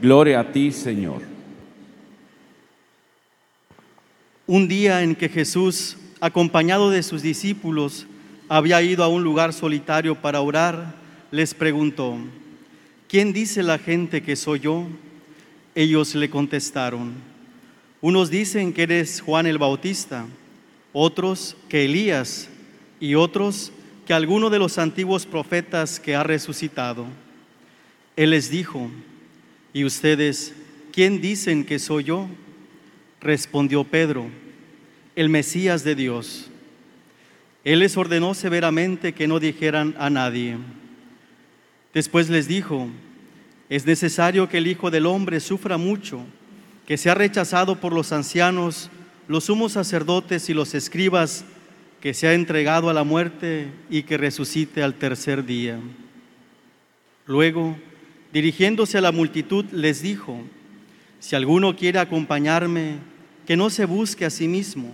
Gloria a ti, Señor. Un día en que Jesús, acompañado de sus discípulos, había ido a un lugar solitario para orar, les preguntó, ¿quién dice la gente que soy yo? Ellos le contestaron, unos dicen que eres Juan el Bautista, otros que Elías y otros que alguno de los antiguos profetas que ha resucitado. Él les dijo, ¿y ustedes quién dicen que soy yo? Respondió Pedro, el Mesías de Dios. Él les ordenó severamente que no dijeran a nadie. Después les dijo, es necesario que el Hijo del Hombre sufra mucho, que sea rechazado por los ancianos, los sumos sacerdotes y los escribas, que sea entregado a la muerte y que resucite al tercer día. Luego, dirigiéndose a la multitud, les dijo, si alguno quiere acompañarme, que no se busque a sí mismo,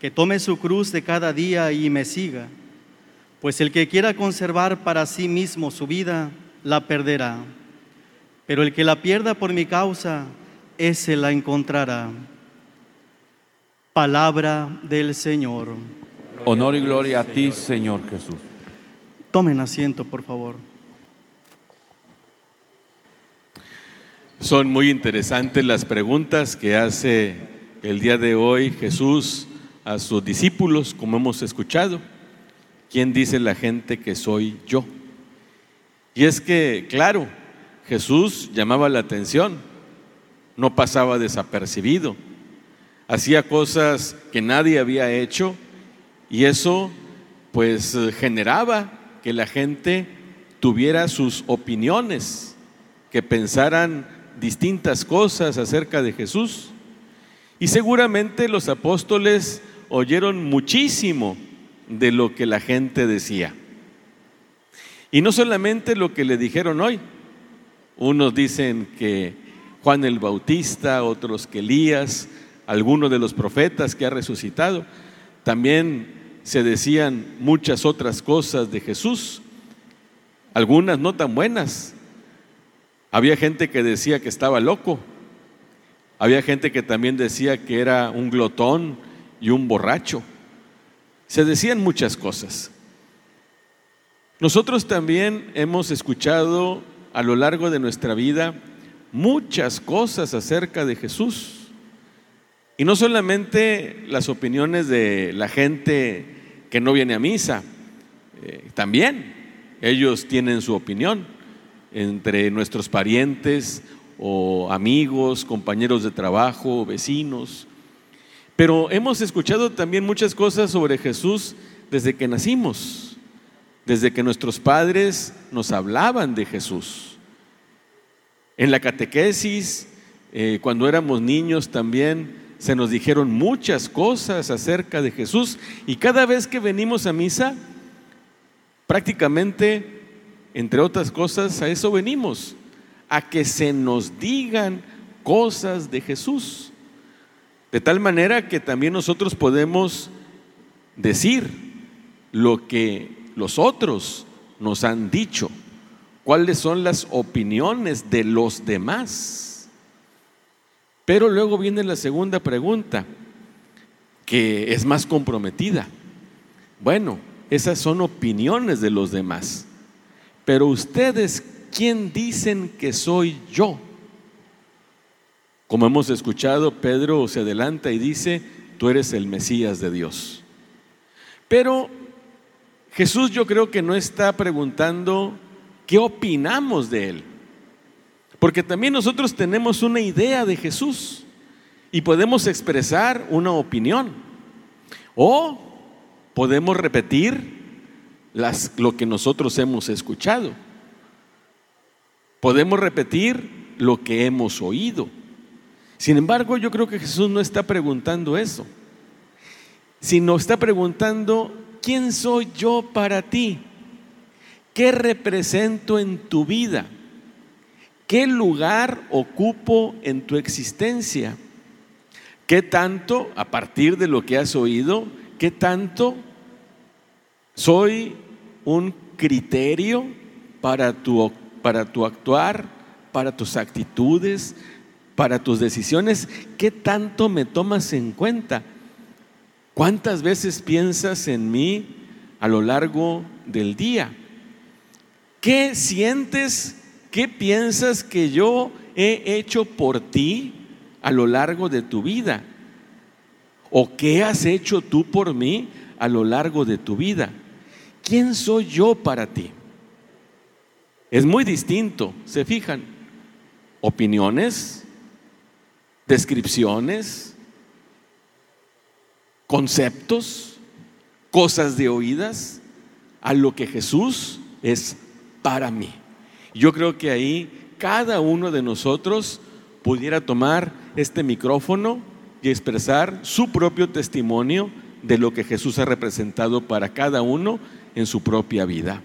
que tome su cruz de cada día y me siga, pues el que quiera conservar para sí mismo su vida, la perderá, pero el que la pierda por mi causa, ese la encontrará. Palabra del Señor. Honor y gloria a ti, Señor Jesús. Tomen asiento, por favor. Son muy interesantes las preguntas que hace el día de hoy Jesús a sus discípulos, como hemos escuchado. ¿Quién dice la gente que soy yo? Y es que, claro, Jesús llamaba la atención, no pasaba desapercibido, hacía cosas que nadie había hecho y eso pues generaba que la gente tuviera sus opiniones, que pensaran distintas cosas acerca de Jesús. Y seguramente los apóstoles oyeron muchísimo de lo que la gente decía. Y no solamente lo que le dijeron hoy. Unos dicen que Juan el Bautista, otros que Elías, algunos de los profetas que ha resucitado. También se decían muchas otras cosas de Jesús, algunas no tan buenas. Había gente que decía que estaba loco, había gente que también decía que era un glotón y un borracho. Se decían muchas cosas. Nosotros también hemos escuchado a lo largo de nuestra vida muchas cosas acerca de Jesús. Y no solamente las opiniones de la gente que no viene a misa, eh, también ellos tienen su opinión entre nuestros parientes o amigos, compañeros de trabajo, vecinos. Pero hemos escuchado también muchas cosas sobre Jesús desde que nacimos, desde que nuestros padres nos hablaban de Jesús. En la catequesis, eh, cuando éramos niños también, se nos dijeron muchas cosas acerca de Jesús y cada vez que venimos a misa, prácticamente, entre otras cosas, a eso venimos, a que se nos digan cosas de Jesús. De tal manera que también nosotros podemos decir lo que los otros nos han dicho, cuáles son las opiniones de los demás. Pero luego viene la segunda pregunta, que es más comprometida. Bueno, esas son opiniones de los demás. Pero ustedes, ¿quién dicen que soy yo? Como hemos escuchado, Pedro se adelanta y dice, tú eres el Mesías de Dios. Pero Jesús yo creo que no está preguntando qué opinamos de él. Porque también nosotros tenemos una idea de Jesús y podemos expresar una opinión. O podemos repetir las, lo que nosotros hemos escuchado. Podemos repetir lo que hemos oído. Sin embargo, yo creo que Jesús no está preguntando eso, sino está preguntando, ¿quién soy yo para ti? ¿Qué represento en tu vida? ¿Qué lugar ocupo en tu existencia? ¿Qué tanto, a partir de lo que has oído, qué tanto soy un criterio para tu, para tu actuar, para tus actitudes, para tus decisiones? ¿Qué tanto me tomas en cuenta? ¿Cuántas veces piensas en mí a lo largo del día? ¿Qué sientes? ¿Qué piensas que yo he hecho por ti a lo largo de tu vida? ¿O qué has hecho tú por mí a lo largo de tu vida? ¿Quién soy yo para ti? Es muy distinto, ¿se fijan? Opiniones, descripciones, conceptos, cosas de oídas, a lo que Jesús es para mí. Yo creo que ahí cada uno de nosotros pudiera tomar este micrófono y expresar su propio testimonio de lo que Jesús ha representado para cada uno en su propia vida.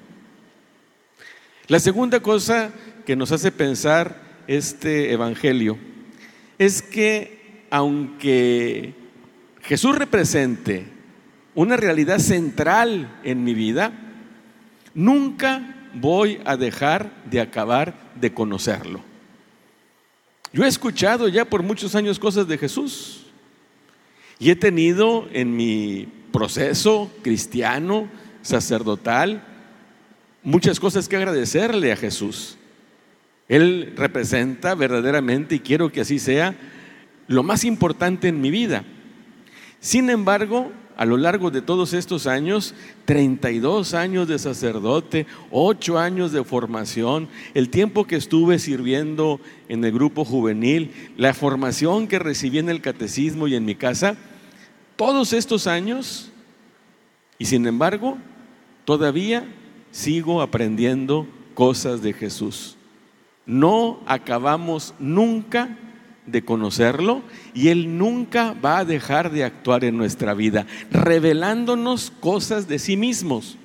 La segunda cosa que nos hace pensar este Evangelio es que aunque Jesús represente una realidad central en mi vida, nunca voy a dejar de acabar de conocerlo. Yo he escuchado ya por muchos años cosas de Jesús y he tenido en mi proceso cristiano, sacerdotal, muchas cosas que agradecerle a Jesús. Él representa verdaderamente, y quiero que así sea, lo más importante en mi vida. Sin embargo, a lo largo de todos estos años, 32 años de sacerdote, 8 años de formación, el tiempo que estuve sirviendo en el grupo juvenil, la formación que recibí en el catecismo y en mi casa, todos estos años, y sin embargo, todavía sigo aprendiendo cosas de Jesús. No acabamos nunca de conocerlo y Él nunca va a dejar de actuar en nuestra vida, revelándonos cosas de sí mismos.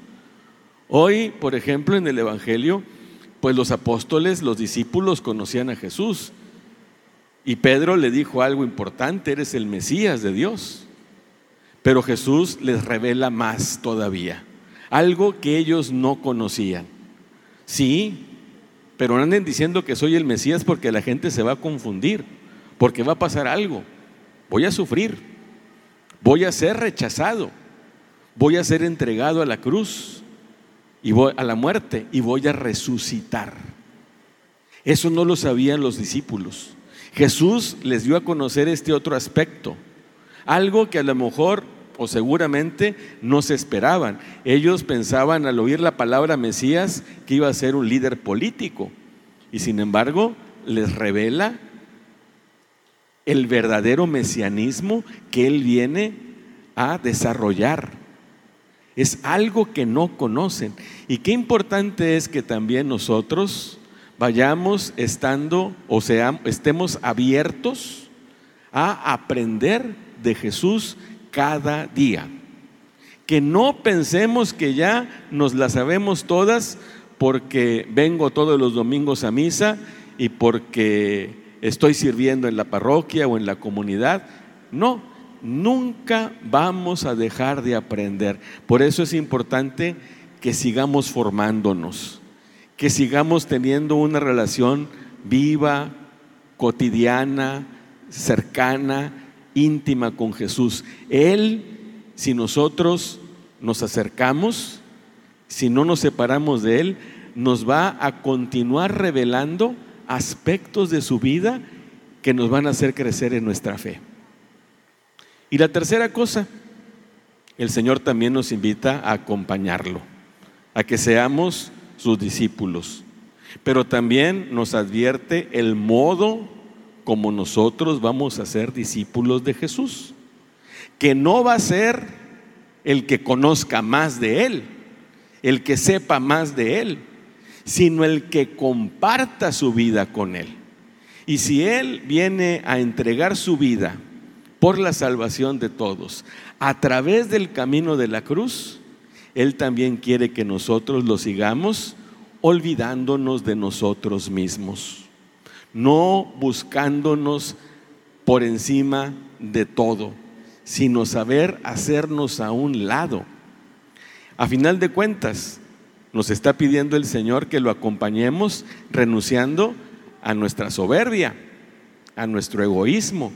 Hoy, por ejemplo, en el Evangelio, pues los apóstoles, los discípulos conocían a Jesús. Y Pedro le dijo algo importante, eres el Mesías de Dios. Pero Jesús les revela más todavía, algo que ellos no conocían. Sí, pero anden diciendo que soy el Mesías porque la gente se va a confundir porque va a pasar algo. Voy a sufrir, voy a ser rechazado, voy a ser entregado a la cruz y voy a la muerte y voy a resucitar. Eso no lo sabían los discípulos. Jesús les dio a conocer este otro aspecto, algo que a lo mejor o seguramente no se esperaban. Ellos pensaban al oír la palabra Mesías que iba a ser un líder político y sin embargo les revela el verdadero mesianismo que Él viene a desarrollar. Es algo que no conocen. Y qué importante es que también nosotros vayamos estando o sea, estemos abiertos a aprender de Jesús cada día. Que no pensemos que ya nos la sabemos todas porque vengo todos los domingos a misa y porque estoy sirviendo en la parroquia o en la comunidad. No, nunca vamos a dejar de aprender. Por eso es importante que sigamos formándonos, que sigamos teniendo una relación viva, cotidiana, cercana, íntima con Jesús. Él, si nosotros nos acercamos, si no nos separamos de Él, nos va a continuar revelando aspectos de su vida que nos van a hacer crecer en nuestra fe. Y la tercera cosa, el Señor también nos invita a acompañarlo, a que seamos sus discípulos, pero también nos advierte el modo como nosotros vamos a ser discípulos de Jesús, que no va a ser el que conozca más de Él, el que sepa más de Él, sino el que comparta su vida con Él. Y si Él viene a entregar su vida por la salvación de todos a través del camino de la cruz, Él también quiere que nosotros lo sigamos olvidándonos de nosotros mismos, no buscándonos por encima de todo, sino saber hacernos a un lado. A final de cuentas, nos está pidiendo el Señor que lo acompañemos renunciando a nuestra soberbia, a nuestro egoísmo,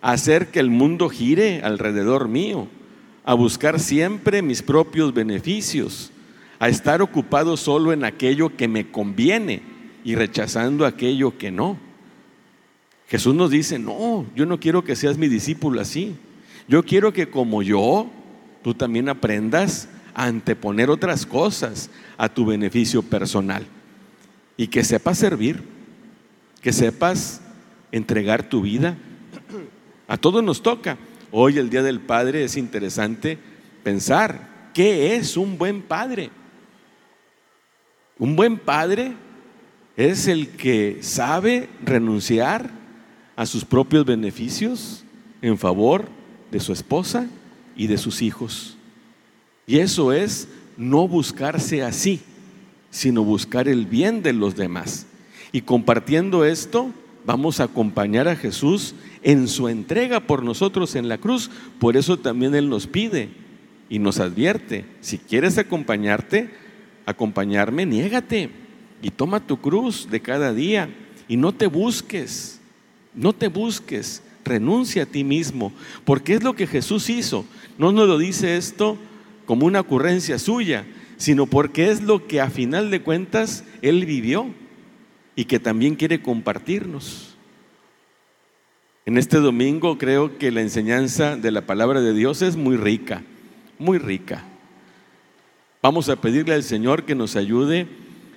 a hacer que el mundo gire alrededor mío, a buscar siempre mis propios beneficios, a estar ocupado solo en aquello que me conviene y rechazando aquello que no. Jesús nos dice, no, yo no quiero que seas mi discípulo así. Yo quiero que como yo, tú también aprendas a anteponer otras cosas a tu beneficio personal y que sepas servir, que sepas entregar tu vida. A todos nos toca. Hoy, el Día del Padre, es interesante pensar qué es un buen padre. Un buen padre es el que sabe renunciar a sus propios beneficios en favor de su esposa y de sus hijos. Y eso es no buscarse así, sino buscar el bien de los demás. Y compartiendo esto, vamos a acompañar a Jesús en su entrega por nosotros en la cruz. Por eso también Él nos pide y nos advierte, si quieres acompañarte, acompañarme, niégate y toma tu cruz de cada día y no te busques, no te busques, renuncia a ti mismo, porque es lo que Jesús hizo. No nos lo dice esto como una ocurrencia suya, sino porque es lo que a final de cuentas Él vivió y que también quiere compartirnos. En este domingo creo que la enseñanza de la palabra de Dios es muy rica, muy rica. Vamos a pedirle al Señor que nos ayude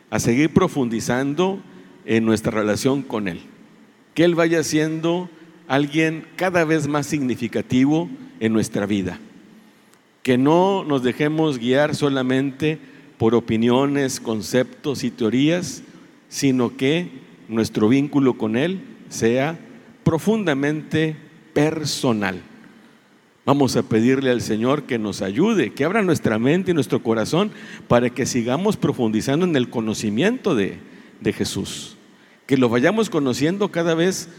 a seguir profundizando en nuestra relación con Él. Que Él vaya siendo alguien cada vez más significativo en nuestra vida. Que no nos dejemos guiar solamente por opiniones, conceptos y teorías, sino que nuestro vínculo con Él sea profundamente personal. Vamos a pedirle al Señor que nos ayude, que abra nuestra mente y nuestro corazón para que sigamos profundizando en el conocimiento de, de Jesús. Que lo vayamos conociendo cada vez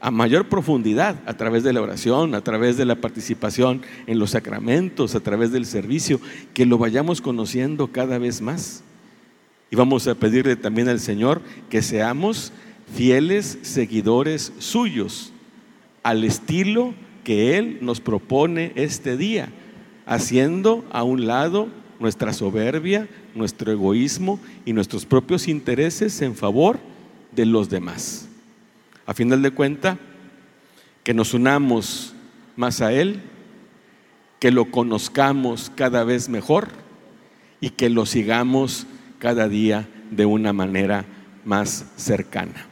a mayor profundidad a través de la oración, a través de la participación en los sacramentos, a través del servicio, que lo vayamos conociendo cada vez más. Y vamos a pedirle también al Señor que seamos fieles seguidores suyos, al estilo que Él nos propone este día, haciendo a un lado nuestra soberbia, nuestro egoísmo y nuestros propios intereses en favor de los demás. A final de cuenta, que nos unamos más a Él, que lo conozcamos cada vez mejor y que lo sigamos cada día de una manera más cercana.